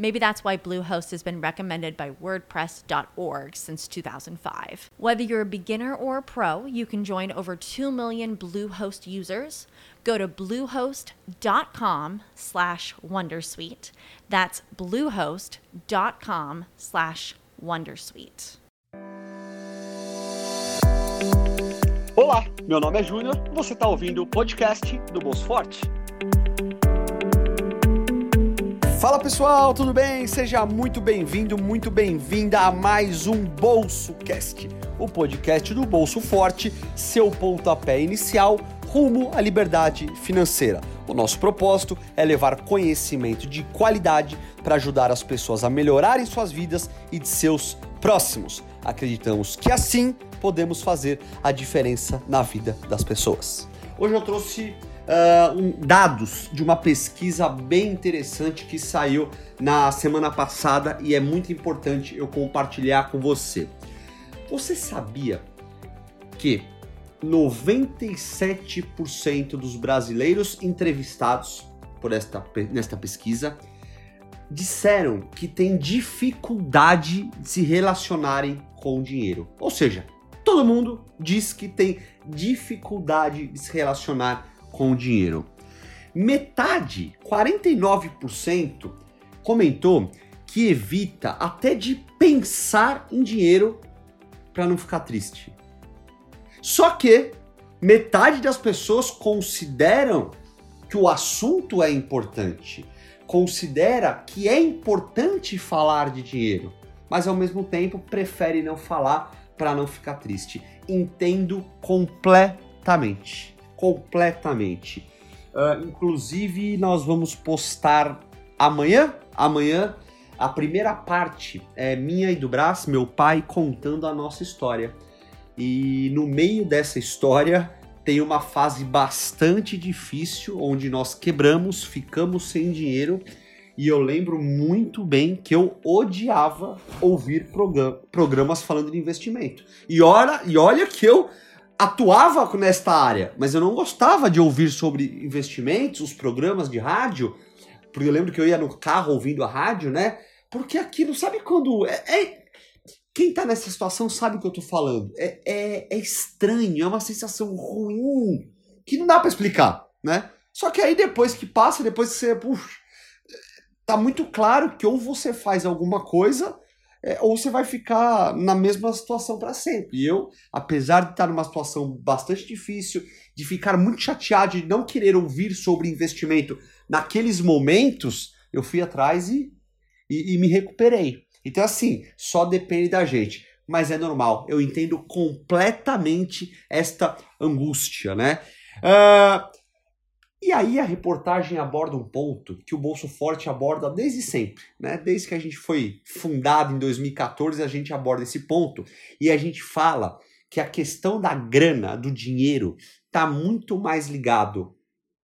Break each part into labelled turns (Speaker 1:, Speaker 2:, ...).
Speaker 1: Maybe that's why Bluehost has been recommended by WordPress.org since 2005. Whether you're a beginner or a pro, you can join over 2 million Bluehost users. Go to bluehost.com slash Wondersuite. That's bluehost.com slash Wondersuite.
Speaker 2: Olá, meu nome é Júnior você está ouvindo o podcast do Bolso Forte. Fala pessoal, tudo bem? Seja muito bem-vindo, muito bem-vinda a mais um Bolso Cast, o podcast do Bolso Forte, seu pontapé inicial rumo à liberdade financeira. O nosso propósito é levar conhecimento de qualidade para ajudar as pessoas a melhorarem suas vidas e de seus próximos. Acreditamos que assim podemos fazer a diferença na vida das pessoas. Hoje eu trouxe uh, um, dados de uma pesquisa bem interessante que saiu na semana passada e é muito importante eu compartilhar com você. Você sabia que 97% dos brasileiros entrevistados por esta, nesta pesquisa disseram que têm dificuldade de se relacionarem com o dinheiro. Ou seja, todo mundo diz que tem dificuldade de se relacionar com o dinheiro. Metade, 49%, comentou que evita até de pensar em dinheiro para não ficar triste. Só que metade das pessoas consideram que o assunto é importante, considera que é importante falar de dinheiro, mas ao mesmo tempo prefere não falar para não ficar triste. Entendo completamente completamente. Uh, inclusive, nós vamos postar amanhã, amanhã, a primeira parte é minha e do Brás, meu pai, contando a nossa história. E no meio dessa história tem uma fase bastante difícil, onde nós quebramos, ficamos sem dinheiro. E eu lembro muito bem que eu odiava ouvir programas falando de investimento. E olha, e olha que eu atuava nesta área, mas eu não gostava de ouvir sobre investimentos, os programas de rádio, porque eu lembro que eu ia no carro ouvindo a rádio, né? Porque aquilo, sabe quando. É, é quem tá nessa situação sabe o que eu tô falando. É, é, é estranho, é uma sensação ruim, que não dá para explicar, né? Só que aí depois que passa, depois que você. Puxa, tá muito claro que ou você faz alguma coisa é, ou você vai ficar na mesma situação para sempre. E eu, apesar de estar numa situação bastante difícil, de ficar muito chateado de não querer ouvir sobre investimento naqueles momentos, eu fui atrás e, e, e me recuperei. Então, assim, só depende da gente. Mas é normal, eu entendo completamente esta angústia, né? Uh, e aí a reportagem aborda um ponto que o Bolso Forte aborda desde sempre, né? Desde que a gente foi fundado em 2014, a gente aborda esse ponto e a gente fala que a questão da grana, do dinheiro, está muito mais ligado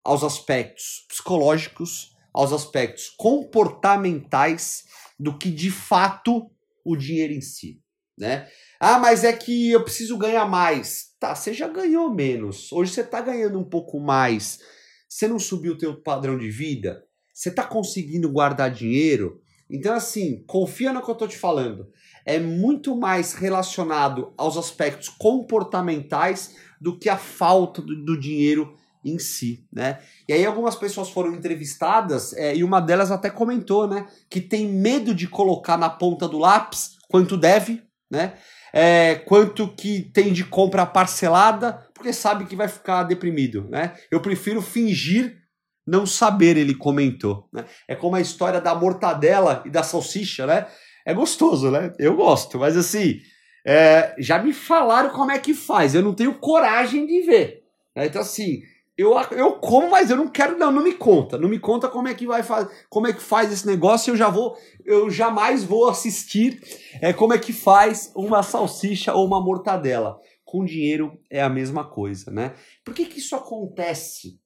Speaker 2: aos aspectos psicológicos, aos aspectos comportamentais do que de fato o dinheiro em si, né? Ah, mas é que eu preciso ganhar mais. Tá, você já ganhou menos. Hoje você está ganhando um pouco mais você não subiu o teu padrão de vida? Você está conseguindo guardar dinheiro? Então, assim, confia no que eu estou te falando. É muito mais relacionado aos aspectos comportamentais do que a falta do, do dinheiro em si, né? E aí algumas pessoas foram entrevistadas é, e uma delas até comentou, né, que tem medo de colocar na ponta do lápis quanto deve, né? É, quanto que tem de compra parcelada porque sabe que vai ficar deprimido, né? Eu prefiro fingir não saber, ele comentou. Né? É como a história da mortadela e da salsicha, né? É gostoso, né? Eu gosto, mas assim, é, já me falaram como é que faz, eu não tenho coragem de ver. Né? Então, assim, eu, eu como, mas eu não quero, não, não me conta. Não me conta como é que vai fazer, como é que faz esse negócio, eu já vou, eu jamais vou assistir é, como é que faz uma salsicha ou uma mortadela. Com dinheiro é a mesma coisa, né? Por que, que isso acontece?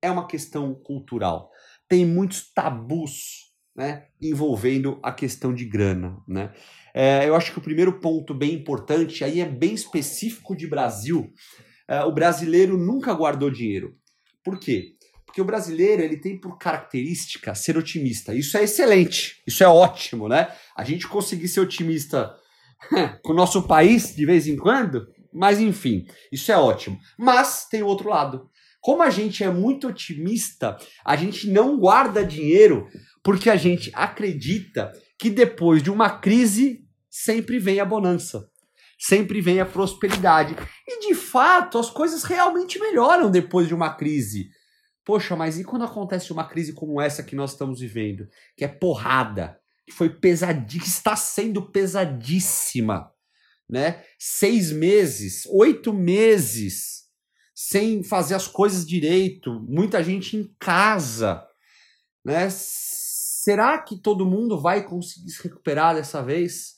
Speaker 2: É uma questão cultural. Tem muitos tabus né, envolvendo a questão de grana. Né? É, eu acho que o primeiro ponto bem importante, aí é bem específico de Brasil, é, o brasileiro nunca guardou dinheiro. Por quê? Porque o brasileiro ele tem por característica ser otimista. Isso é excelente, isso é ótimo, né? A gente conseguir ser otimista com o nosso país de vez em quando, mas enfim, isso é ótimo. Mas tem o outro lado. Como a gente é muito otimista, a gente não guarda dinheiro porque a gente acredita que depois de uma crise sempre vem a bonança, sempre vem a prosperidade. E de fato, as coisas realmente melhoram depois de uma crise. Poxa, mas e quando acontece uma crise como essa que nós estamos vivendo, que é porrada, que foi pesadíssima, está sendo pesadíssima, né? Seis meses, oito meses, sem fazer as coisas direito, muita gente em casa, né? Será que todo mundo vai conseguir se recuperar dessa vez?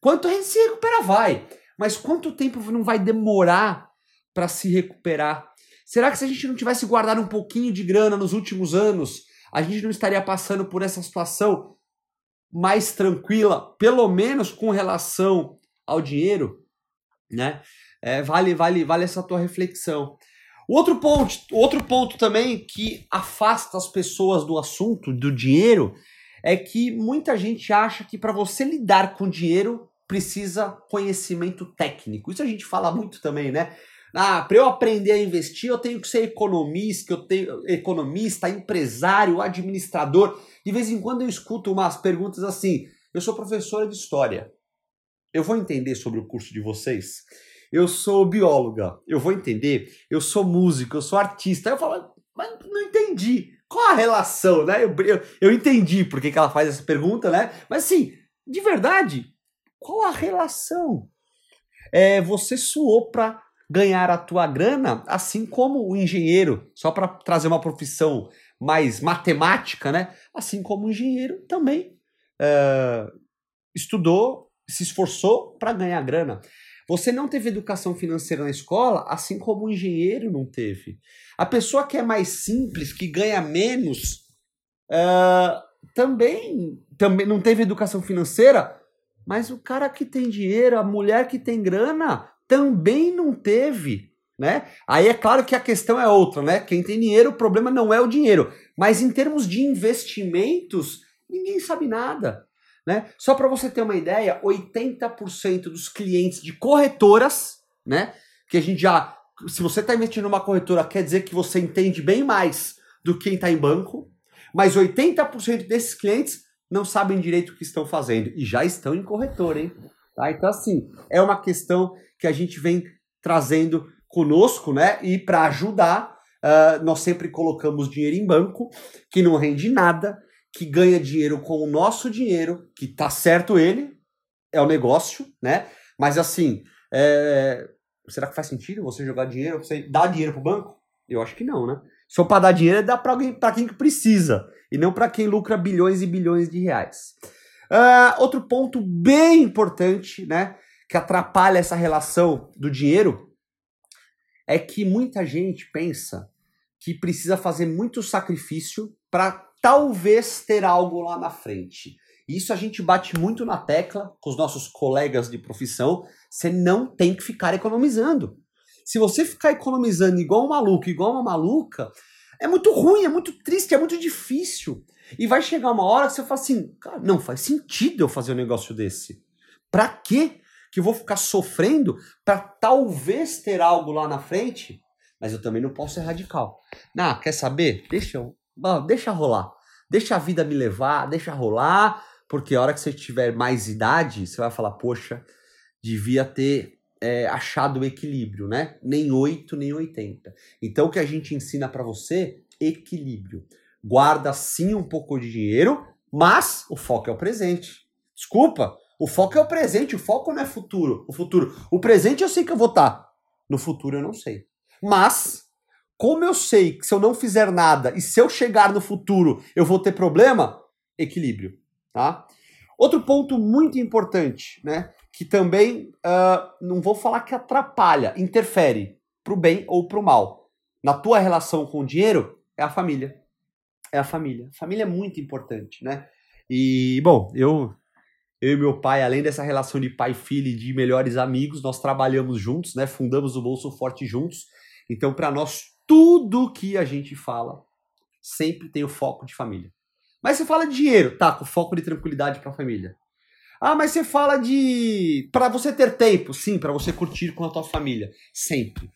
Speaker 2: Quanto a gente se recuperar vai, mas quanto tempo não vai demorar para se recuperar? Será que se a gente não tivesse guardado um pouquinho de grana nos últimos anos, a gente não estaria passando por essa situação mais tranquila, pelo menos com relação ao dinheiro, né? É, vale, vale, vale essa tua reflexão. Outro ponto, outro ponto também que afasta as pessoas do assunto do dinheiro é que muita gente acha que para você lidar com dinheiro precisa conhecimento técnico. Isso a gente fala muito também, né? Ah, para eu aprender a investir, eu tenho que ser economista, eu tenho economista, empresário, administrador. De vez em quando eu escuto umas perguntas assim: eu sou professora de história. Eu vou entender sobre o curso de vocês? Eu sou bióloga, eu vou entender. Eu sou músico, eu sou artista. Aí eu falo, mas não entendi. Qual a relação, né? Eu, eu, eu entendi por que, que ela faz essa pergunta, né? Mas assim, de verdade, qual a relação? É, você suou para ganhar a tua grana, assim como o engenheiro, só para trazer uma profissão mais matemática, né? Assim como o engenheiro também é, estudou, se esforçou para ganhar grana. Você não teve educação financeira na escola, assim como o engenheiro não teve. A pessoa que é mais simples, que ganha menos, uh, também, também não teve educação financeira, mas o cara que tem dinheiro, a mulher que tem grana, também não teve. Né? Aí é claro que a questão é outra, né? Quem tem dinheiro, o problema não é o dinheiro. Mas em termos de investimentos, ninguém sabe nada. Né? Só para você ter uma ideia, 80% dos clientes de corretoras, né? Que a gente já. Se você está investindo numa corretora, quer dizer que você entende bem mais do que quem está em banco, mas 80% desses clientes não sabem direito o que estão fazendo e já estão em corretora, hein? Tá? Então, assim, é uma questão que a gente vem trazendo conosco, né? E para ajudar, uh, nós sempre colocamos dinheiro em banco, que não rende nada, que ganha dinheiro com o nosso dinheiro, que tá certo ele, é o negócio, né? Mas assim, é... será que faz sentido você jogar dinheiro, você dar dinheiro pro banco? Eu acho que não, né? For para dar dinheiro, é dar para alguém, para quem precisa e não para quem lucra bilhões e bilhões de reais. Uh, outro ponto bem importante, né, que atrapalha essa relação do dinheiro é que muita gente pensa que precisa fazer muito sacrifício para talvez ter algo lá na frente. Isso a gente bate muito na tecla com os nossos colegas de profissão. Você não tem que ficar economizando. Se você ficar economizando igual um maluco, igual uma maluca, é muito ruim, é muito triste, é muito difícil. E vai chegar uma hora que você fala assim: cara, não faz sentido eu fazer um negócio desse. Pra quê? Que eu vou ficar sofrendo para talvez ter algo lá na frente? Mas eu também não posso ser radical. Não, quer saber? Deixa eu deixa rolar. Deixa a vida me levar, deixa rolar, porque a hora que você tiver mais idade, você vai falar, poxa, devia ter é, achado o equilíbrio, né? Nem 8, nem 80. Então o que a gente ensina para você equilíbrio. Guarda sim um pouco de dinheiro, mas o foco é o presente. Desculpa, o foco é o presente, o foco não é futuro. O futuro, o presente eu sei que eu vou estar, no futuro eu não sei. Mas como eu sei que se eu não fizer nada e se eu chegar no futuro eu vou ter problema, equilíbrio, tá? Outro ponto muito importante, né? Que também uh, não vou falar que atrapalha, interfere pro bem ou pro mal. Na tua relação com o dinheiro é a família. É a família. Família é muito importante, né? E, bom, eu eu e meu pai, além dessa relação de pai e filho e de melhores amigos, nós trabalhamos juntos, né? Fundamos o Bolso Forte juntos. Então, para nós, tudo que a gente fala sempre tem o foco de família. Mas você fala de dinheiro, tá, com foco de tranquilidade para a família. Ah, mas você fala de para você ter tempo, sim, para você curtir com a tua família, sempre.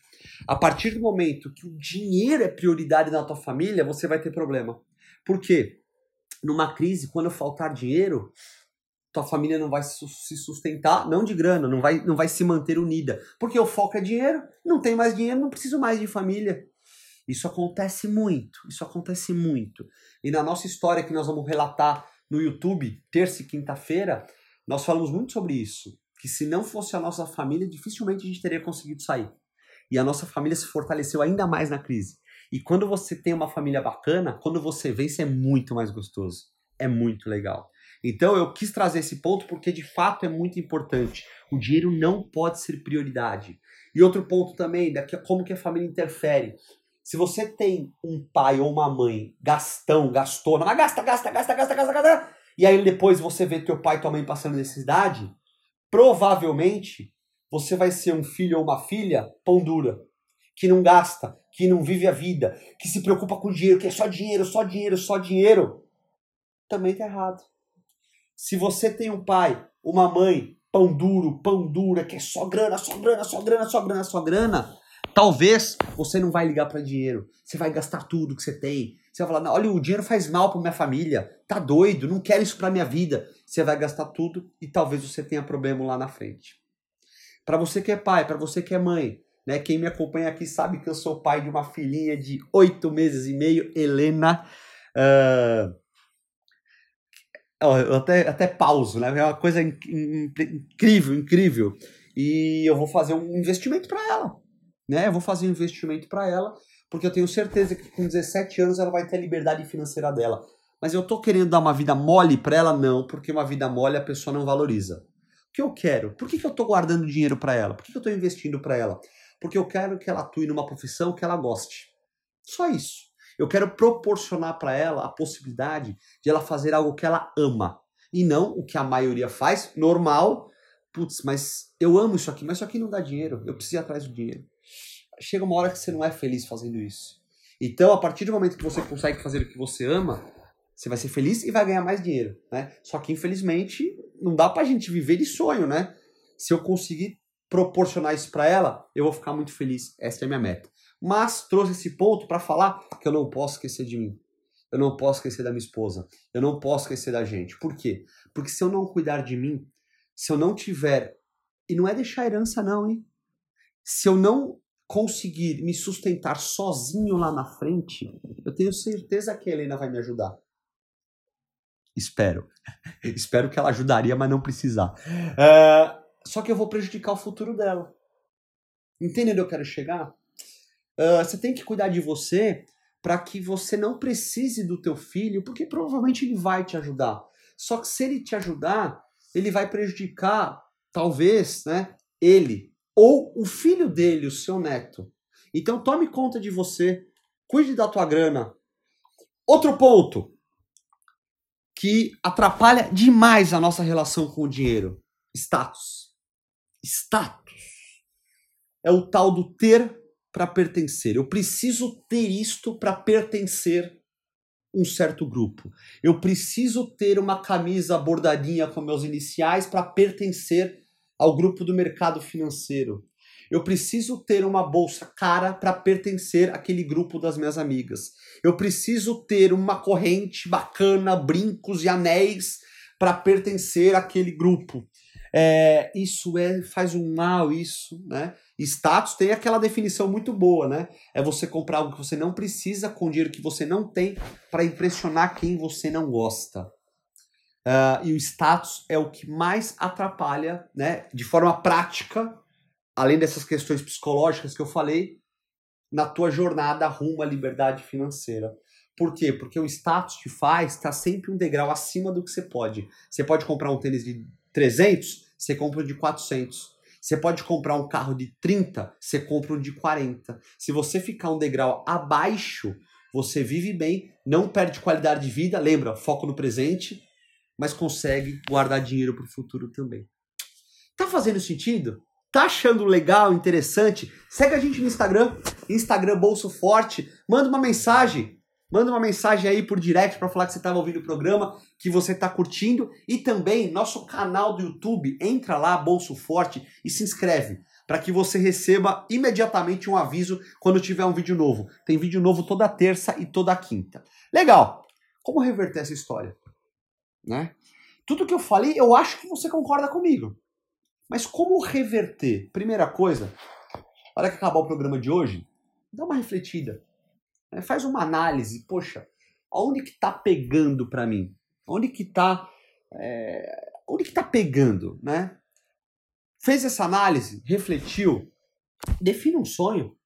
Speaker 2: A partir do momento que o dinheiro é prioridade na tua família, você vai ter problema. Por quê? Numa crise, quando faltar dinheiro, tua família não vai se sustentar, não de grana, não vai, não vai se manter unida. Porque o foco é dinheiro, não tem mais dinheiro, não preciso mais de família. Isso acontece muito, isso acontece muito. E na nossa história que nós vamos relatar no YouTube, terça e quinta-feira, nós falamos muito sobre isso. Que se não fosse a nossa família, dificilmente a gente teria conseguido sair. E a nossa família se fortaleceu ainda mais na crise. E quando você tem uma família bacana, quando você vence, é muito mais gostoso. É muito legal. Então eu quis trazer esse ponto porque de fato é muito importante. O dinheiro não pode ser prioridade. E outro ponto também, daqui, como que a família interfere. Se você tem um pai ou uma mãe gastão, gastona, mas gasta, gasta, gasta, gasta, gasta, gasta, e aí depois você vê teu pai e tua mãe passando necessidade, provavelmente você vai ser um filho ou uma filha pão dura, que não gasta, que não vive a vida, que se preocupa com dinheiro, que é só dinheiro, só dinheiro, só dinheiro. Também tá errado. Se você tem um pai, uma mãe, pão duro, pão dura, que é só grana, só grana, só grana, só grana, só grana, Talvez você não vai ligar para dinheiro. Você vai gastar tudo que você tem. Você vai falar: olha, o dinheiro faz mal para minha família. Tá doido? Não quero isso para minha vida. Você vai gastar tudo e talvez você tenha problema lá na frente. Para você que é pai, para você que é mãe, né? Quem me acompanha aqui sabe que eu sou pai de uma filhinha de oito meses e meio, Helena. Uh... Eu até, até pauso, né? É uma coisa incrível, incrível. E eu vou fazer um investimento para ela né? Eu vou fazer um investimento para ela, porque eu tenho certeza que com 17 anos ela vai ter a liberdade financeira dela. Mas eu tô querendo dar uma vida mole para ela? Não, porque uma vida mole a pessoa não valoriza. Que eu quero? Por que, que eu tô guardando dinheiro para ela? Por que, que eu tô investindo para ela? Porque eu quero que ela atue numa profissão que ela goste. Só isso. Eu quero proporcionar para ela a possibilidade de ela fazer algo que ela ama. E não o que a maioria faz, normal. Putz, mas eu amo isso aqui, mas isso aqui não dá dinheiro. Eu preciso ir atrás do dinheiro chega uma hora que você não é feliz fazendo isso. Então, a partir do momento que você consegue fazer o que você ama, você vai ser feliz e vai ganhar mais dinheiro, né? Só que, infelizmente, não dá pra gente viver de sonho, né? Se eu conseguir proporcionar isso para ela, eu vou ficar muito feliz. Essa é a minha meta. Mas trouxe esse ponto para falar que eu não posso esquecer de mim. Eu não posso esquecer da minha esposa. Eu não posso esquecer da gente. Por quê? Porque se eu não cuidar de mim, se eu não tiver. E não é deixar herança, não, hein? Se eu não conseguir me sustentar sozinho lá na frente, eu tenho certeza que a Helena vai me ajudar. Espero. Espero que ela ajudaria, mas não precisar. Uh, só que eu vou prejudicar o futuro dela. Entende onde eu quero chegar? Uh, você tem que cuidar de você para que você não precise do teu filho, porque provavelmente ele vai te ajudar. Só que se ele te ajudar, ele vai prejudicar, talvez, né, ele, ou o filho dele, o seu neto. Então tome conta de você, cuide da tua grana. Outro ponto que atrapalha demais a nossa relação com o dinheiro: status. Status. É o tal do ter para pertencer. Eu preciso ter isto para pertencer um certo grupo. Eu preciso ter uma camisa bordadinha com meus iniciais para pertencer ao grupo do mercado financeiro. Eu preciso ter uma bolsa cara para pertencer àquele grupo das minhas amigas. Eu preciso ter uma corrente bacana, brincos e anéis para pertencer àquele grupo. é, isso é faz um mal, isso, né? Status tem aquela definição muito boa, né? É você comprar algo que você não precisa com dinheiro que você não tem para impressionar quem você não gosta. Uh, e o status é o que mais atrapalha, né? De forma prática, além dessas questões psicológicas que eu falei, na tua jornada rumo à liberdade financeira. Por quê? Porque o status te faz estar tá sempre um degrau acima do que você pode. Você pode comprar um tênis de 300, você compra um de 400. Você pode comprar um carro de 30, você compra um de 40. Se você ficar um degrau abaixo, você vive bem, não perde qualidade de vida, lembra, foco no presente, mas consegue guardar dinheiro para o futuro também. Tá fazendo sentido? Tá achando legal, interessante? Segue a gente no Instagram, Instagram Bolso Forte, manda uma mensagem, Manda uma mensagem aí por direct para falar que você estava ouvindo o programa, que você está curtindo. E também nosso canal do YouTube, entra lá, Bolso Forte, e se inscreve para que você receba imediatamente um aviso quando tiver um vídeo novo. Tem vídeo novo toda terça e toda quinta. Legal! Como reverter essa história? Né? Tudo que eu falei, eu acho que você concorda comigo. Mas como reverter? Primeira coisa, hora que acabar o programa de hoje, dá uma refletida. Né? Faz uma análise, poxa, onde que tá pegando para mim? Onde que tá, é, onde que tá pegando, né? Fez essa análise, refletiu, define um sonho,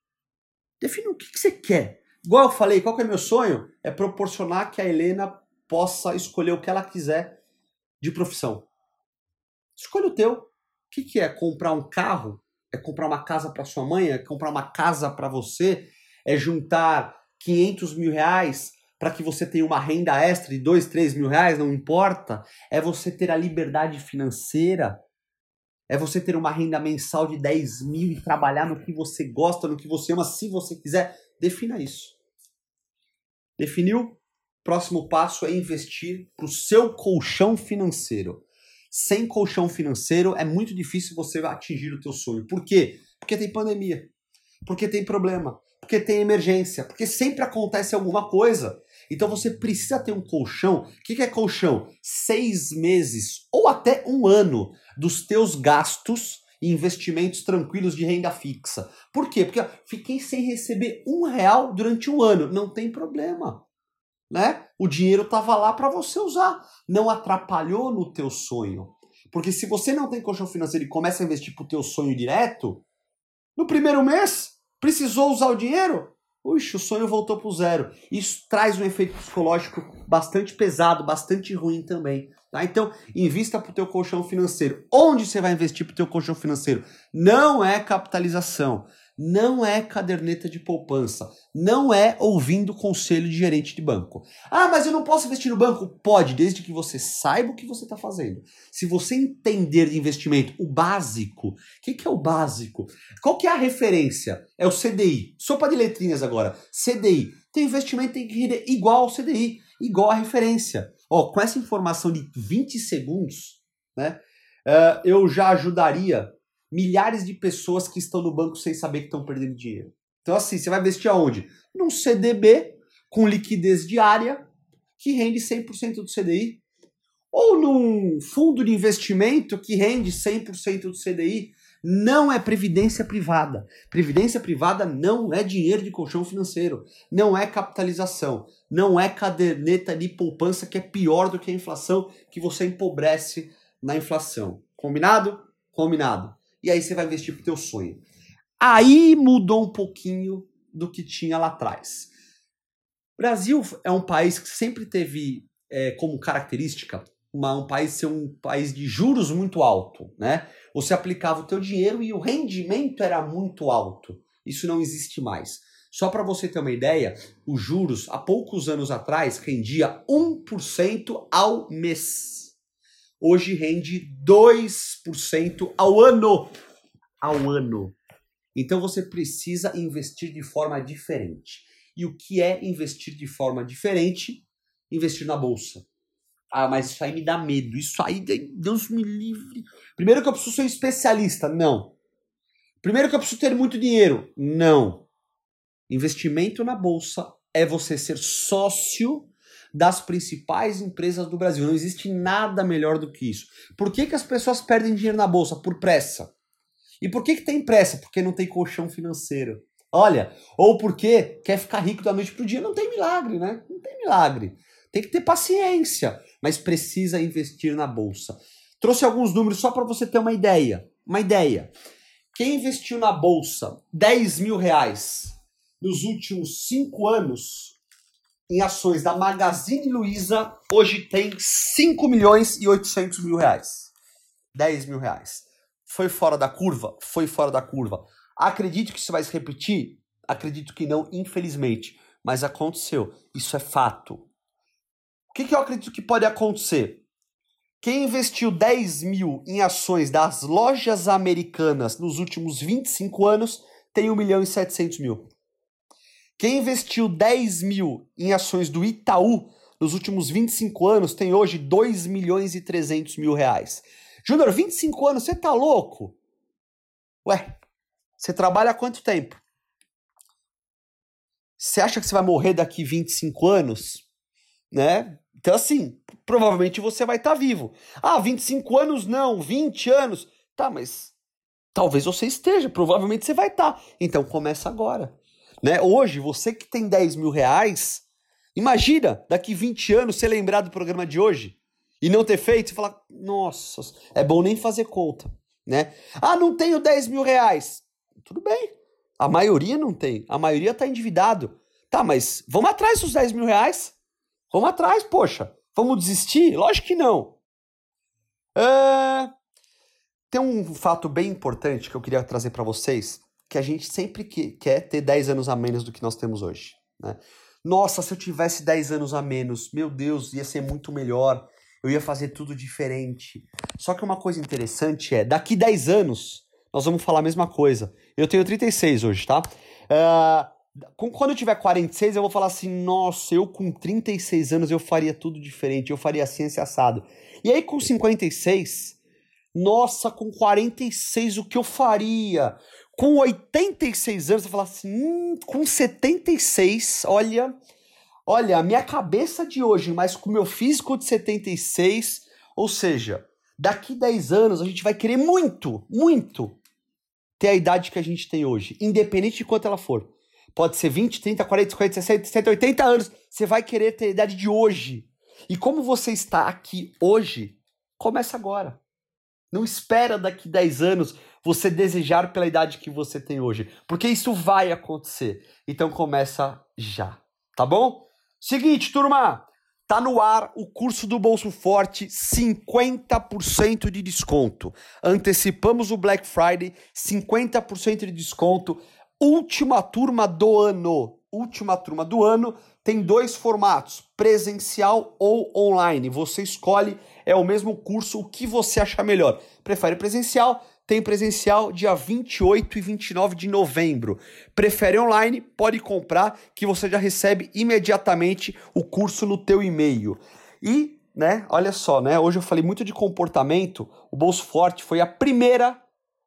Speaker 2: define o que, que você quer. Igual eu falei, qual que é meu sonho? É proporcionar que a Helena possa escolher o que ela quiser de profissão. Escolha o teu. Que, que é comprar um carro? É comprar uma casa para sua mãe? É comprar uma casa para você? É juntar 500 mil reais para que você tenha uma renda extra de 2, 3 mil reais, não importa. É você ter a liberdade financeira. É você ter uma renda mensal de 10 mil e trabalhar no que você gosta, no que você ama, se você quiser. Defina isso. Definiu? Próximo passo é investir para o seu colchão financeiro. Sem colchão financeiro é muito difícil você atingir o teu sonho. Por quê? Porque tem pandemia. Porque tem problema porque tem emergência, porque sempre acontece alguma coisa. Então você precisa ter um colchão. O que é colchão? Seis meses ou até um ano dos teus gastos e investimentos tranquilos de renda fixa. Por quê? Porque fiquei sem receber um real durante um ano. Não tem problema. Né? O dinheiro estava lá para você usar. Não atrapalhou no teu sonho. Porque se você não tem colchão financeiro e começa a investir pro teu sonho direto, no primeiro mês Precisou usar o dinheiro? Puxa, o sonho voltou para o zero. Isso traz um efeito psicológico bastante pesado, bastante ruim também. Tá? Então, invista para o teu colchão financeiro. Onde você vai investir para o teu colchão financeiro? Não é capitalização não é caderneta de poupança, não é ouvindo conselho de gerente de banco. Ah, mas eu não posso investir no banco? Pode, desde que você saiba o que você está fazendo. Se você entender de investimento o básico, o que, que, é o básico? Qual que é a referência? É o CDI. Sopa de letrinhas agora. CDI. Tem investimento tem que ir igual ao CDI, igual a referência. Ó, com essa informação de 20 segundos, né, uh, eu já ajudaria milhares de pessoas que estão no banco sem saber que estão perdendo dinheiro. Então, assim, você vai investir aonde? Num CDB com liquidez diária que rende 100% do CDI. Ou num fundo de investimento que rende 100% do CDI. Não é previdência privada. Previdência privada não é dinheiro de colchão financeiro. Não é capitalização. Não é caderneta de poupança que é pior do que a inflação, que você empobrece na inflação. Combinado? Combinado e aí você vai investir pro teu sonho. Aí mudou um pouquinho do que tinha lá atrás. O Brasil é um país que sempre teve é, como característica uma, um país ser um país de juros muito alto, né? Você aplicava o teu dinheiro e o rendimento era muito alto. Isso não existe mais. Só para você ter uma ideia, os juros há poucos anos atrás rendia 1% ao mês hoje rende 2% ao ano. Ao ano. Então você precisa investir de forma diferente. E o que é investir de forma diferente? Investir na bolsa. Ah, mas isso aí me dá medo. Isso aí, Deus me livre. Primeiro que eu preciso ser um especialista. Não. Primeiro que eu preciso ter muito dinheiro. Não. Investimento na bolsa é você ser sócio das principais empresas do Brasil. Não existe nada melhor do que isso. Por que, que as pessoas perdem dinheiro na bolsa? Por pressa. E por que, que tem pressa? Porque não tem colchão financeiro. Olha, ou porque quer ficar rico da noite pro dia. Não tem milagre, né? Não tem milagre. Tem que ter paciência, mas precisa investir na bolsa. Trouxe alguns números só para você ter uma ideia. Uma ideia. Quem investiu na bolsa 10 mil reais nos últimos cinco anos em ações da Magazine Luiza, hoje tem 5 milhões e 800 mil reais. 10 mil reais. Foi fora da curva? Foi fora da curva. Acredito que isso vai se repetir? Acredito que não, infelizmente. Mas aconteceu. Isso é fato. O que, que eu acredito que pode acontecer? Quem investiu 10 mil em ações das lojas americanas nos últimos 25 anos tem 1 milhão e 700 mil. Quem investiu 10 mil em ações do Itaú nos últimos 25 anos tem hoje 2 milhões e 300 mil reais. Júnior, 25 anos, você tá louco? Ué, você trabalha há quanto tempo? Você acha que você vai morrer daqui 25 anos? Né? Então, assim, provavelmente você vai estar tá vivo. Ah, 25 anos não, 20 anos. Tá, mas talvez você esteja, provavelmente você vai estar. Tá. Então começa agora. Né? Hoje, você que tem 10 mil reais, imagina daqui 20 anos você lembrar do programa de hoje e não ter feito e falar: nossa, é bom nem fazer conta. Né? Ah, não tenho 10 mil reais. Tudo bem. A maioria não tem. A maioria está endividado. Tá, mas vamos atrás dos 10 mil reais. Vamos atrás, poxa. Vamos desistir? Lógico que não. É... Tem um fato bem importante que eu queria trazer para vocês, que a gente sempre que, quer ter 10 anos a menos do que nós temos hoje. Né? Nossa, se eu tivesse 10 anos a menos, meu Deus, ia ser muito melhor. Eu ia fazer tudo diferente. Só que uma coisa interessante é, daqui 10 anos, nós vamos falar a mesma coisa. Eu tenho 36 hoje, tá? Uh, quando eu tiver 46, eu vou falar assim: nossa, eu com 36 anos eu faria tudo diferente, eu faria ciência assado. E aí com 56, nossa, com 46 o que eu faria? Com 86 anos, eu falar assim: hum, com 76, olha, olha, a minha cabeça de hoje, mas com o meu físico de 76, ou seja, daqui 10 anos a gente vai querer muito, muito ter a idade que a gente tem hoje, independente de quanto ela for. Pode ser 20, 30, 40, 50, 60, 70, 80 anos. Você vai querer ter a idade de hoje. E como você está aqui hoje, começa agora. Não espera daqui 10 anos você desejar pela idade que você tem hoje, porque isso vai acontecer. Então começa já, tá bom? Seguinte, turma, tá no ar o curso do Bolso Forte, 50% de desconto. Antecipamos o Black Friday, 50% de desconto última turma do ano. Última turma do ano tem dois formatos, presencial ou online. Você escolhe, é o mesmo curso, o que você achar melhor. Prefere presencial? Tem presencial dia 28 e 29 de novembro. Prefere online? Pode comprar que você já recebe imediatamente o curso no teu e-mail. E, né, olha só, né, hoje eu falei muito de comportamento. O Bolso Forte foi a primeira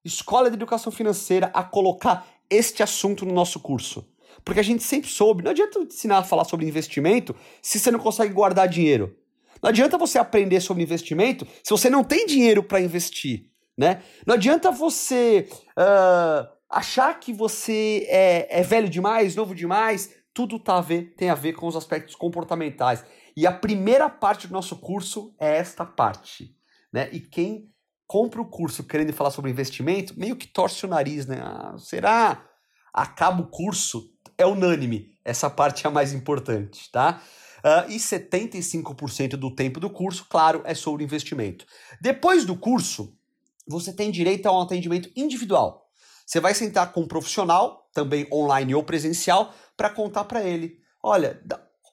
Speaker 2: escola de educação financeira a colocar este assunto no nosso curso. Porque a gente sempre soube, não adianta ensinar a falar sobre investimento se você não consegue guardar dinheiro. Não adianta você aprender sobre investimento se você não tem dinheiro para investir, né? Não adianta você uh, achar que você é, é, velho demais, novo demais. Tudo tá a ver, tem a ver com os aspectos comportamentais. E a primeira parte do nosso curso é esta parte, né? E quem compra o curso querendo falar sobre investimento, meio que torce o nariz, né? Ah, será? Acaba o curso, é unânime. Essa parte é a mais importante, tá? Uh, e 75% do tempo do curso, claro, é sobre investimento. Depois do curso, você tem direito a um atendimento individual. Você vai sentar com um profissional, também online ou presencial, para contar para ele: olha,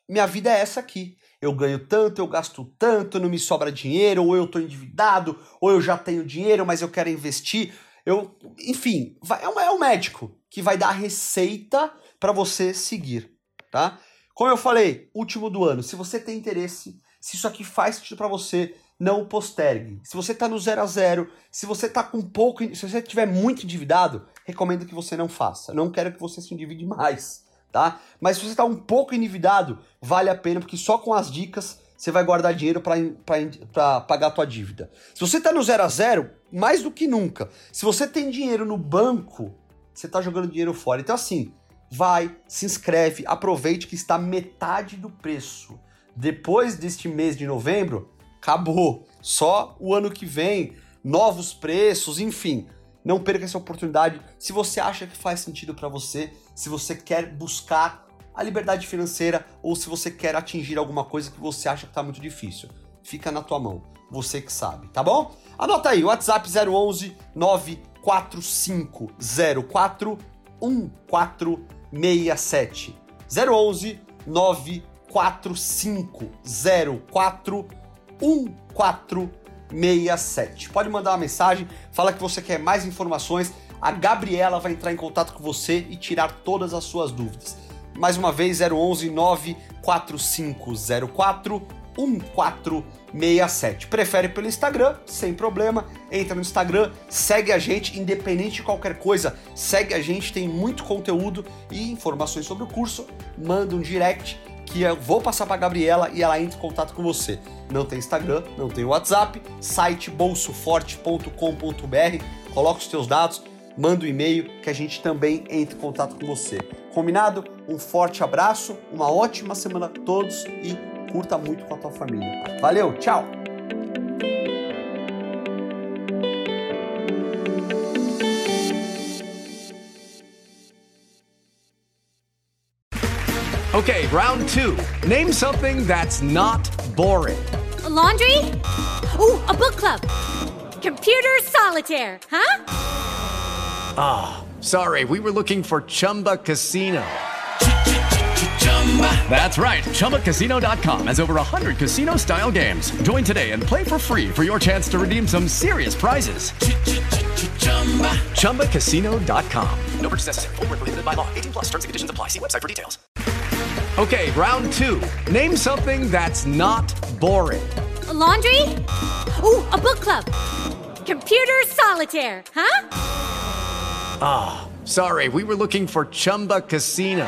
Speaker 2: minha vida é essa aqui eu ganho tanto, eu gasto tanto, não me sobra dinheiro, ou eu estou endividado, ou eu já tenho dinheiro, mas eu quero investir. Eu, enfim, vai, é, um, é um médico que vai dar a receita para você seguir, tá? Como eu falei, último do ano, se você tem interesse, se isso aqui faz sentido para você, não postergue. Se você está no zero a zero, se você está com pouco, se você estiver muito endividado, recomendo que você não faça. Não quero que você se endivide mais tá? Mas se você está um pouco endividado, vale a pena, porque só com as dicas você vai guardar dinheiro para pagar a tua dívida. Se você está no zero a zero, mais do que nunca. Se você tem dinheiro no banco, você está jogando dinheiro fora. Então assim, vai, se inscreve, aproveite que está metade do preço. Depois deste mês de novembro, acabou. Só o ano que vem, novos preços, enfim. Não perca essa oportunidade se você acha que faz sentido para você, se você quer buscar a liberdade financeira ou se você quer atingir alguma coisa que você acha que está muito difícil. Fica na tua mão, você que sabe, tá bom? Anota aí, WhatsApp 011 94504 1467. 011 94504 1467. Pode mandar uma mensagem, fala que você quer mais informações. A Gabriela vai entrar em contato com você e tirar todas as suas dúvidas. Mais uma vez, 011 94504 1467. Prefere pelo Instagram? Sem problema. Entra no Instagram, segue a gente, independente de qualquer coisa. Segue a gente, tem muito conteúdo e informações sobre o curso. Manda um direct que eu vou passar para Gabriela e ela entra em contato com você. Não tem Instagram, não tem WhatsApp, site bolsoforte.com.br. Coloca os teus dados, manda um e-mail que a gente também entra em contato com você. Combinado? Um forte abraço, uma ótima semana a todos e curta muito com a tua família. Valeu, tchau!
Speaker 3: Okay, round two. Name something that's not boring.
Speaker 4: A laundry? Ooh, a book club. Computer solitaire, huh?
Speaker 3: Ah, oh, sorry, we were looking for Chumba Casino. That's right. ChumbaCasino.com has over 100 casino style games. Join today and play for free for your chance to redeem some serious prizes. ChumbaCasino.com. No purchase necessary. Full prohibited by law. 18 plus terms and conditions apply. See website for details. Okay, round two. Name something that's not boring.
Speaker 4: A laundry? Ooh, a book club. Computer solitaire, huh?
Speaker 3: Ah, oh, sorry. We were looking for Chumba Casino.